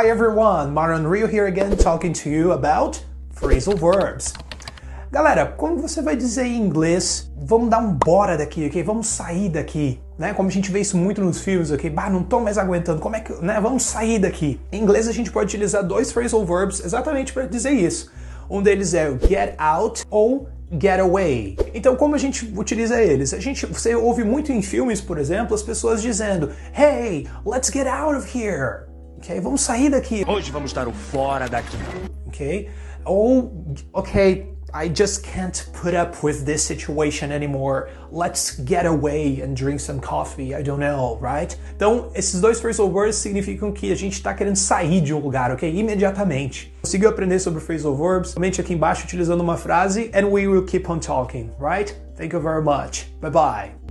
Hi everyone, Maran Rio here again talking to you about phrasal verbs. Galera, quando você vai dizer em inglês, vamos dar um bora daqui, ok? Vamos sair daqui, né? Como a gente vê isso muito nos filmes, ok? Bah, não tô mais aguentando, como é que, né? Vamos sair daqui. Em inglês a gente pode utilizar dois phrasal verbs exatamente para dizer isso. Um deles é o get out ou get away. Então, como a gente utiliza eles? A gente, você ouve muito em filmes, por exemplo, as pessoas dizendo: "Hey, let's get out of here." Ok, vamos sair daqui. Hoje vamos dar o fora daqui. Ok, ou ok, I just can't put up with this situation anymore. Let's get away and drink some coffee. I don't know, right? Então, esses dois phrasal words significam que a gente está querendo sair de um lugar, ok? Imediatamente. Conseguiu aprender sobre phrasal verbs? Comente aqui embaixo utilizando uma frase and we will keep on talking, right? Thank you very much. Bye bye.